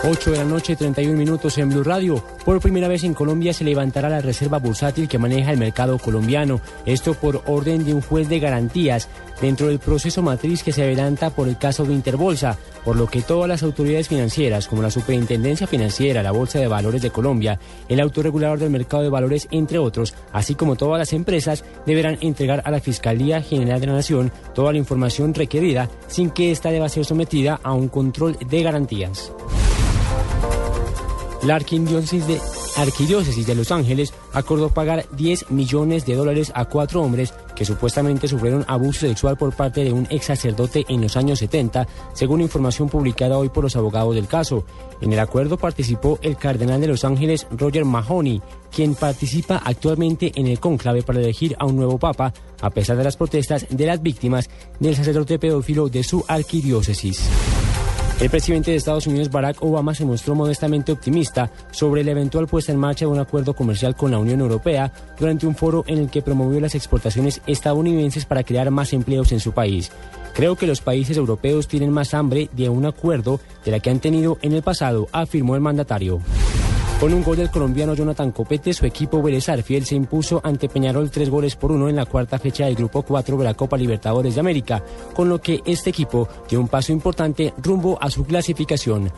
8 de la noche, 31 minutos en Blue Radio. Por primera vez en Colombia se levantará la reserva bursátil que maneja el mercado colombiano. Esto por orden de un juez de garantías dentro del proceso matriz que se adelanta por el caso de Interbolsa, por lo que todas las autoridades financieras, como la Superintendencia Financiera, la Bolsa de Valores de Colombia, el autorregulador del mercado de valores, entre otros, así como todas las empresas, deberán entregar a la Fiscalía General de la Nación toda la información requerida sin que ésta deba ser sometida a un control de garantías. La arquidiócesis de, Los Ángeles acordó pagar 10 millones de dólares a cuatro hombres que supuestamente sufrieron abuso sexual por parte de un ex sacerdote en los años 70, según información publicada hoy por los abogados del caso. En el acuerdo participó el cardenal de Los Ángeles, Roger Mahoney, quien participa actualmente en el conclave para elegir a un nuevo papa, a pesar de las protestas de las víctimas del sacerdote pedófilo de su arquidiócesis. El presidente de Estados Unidos, Barack Obama, se mostró modestamente optimista sobre la eventual puesta en marcha de un acuerdo comercial con la Unión Europea durante un foro en el que promovió las exportaciones estadounidenses para crear más empleos en su país. Creo que los países europeos tienen más hambre de un acuerdo de la que han tenido en el pasado, afirmó el mandatario. Con un gol del colombiano Jonathan Copete, su equipo Vélez Fiel se impuso ante Peñarol tres goles por uno en la cuarta fecha del Grupo 4 de la Copa Libertadores de América, con lo que este equipo dio un paso importante rumbo a su clasificación.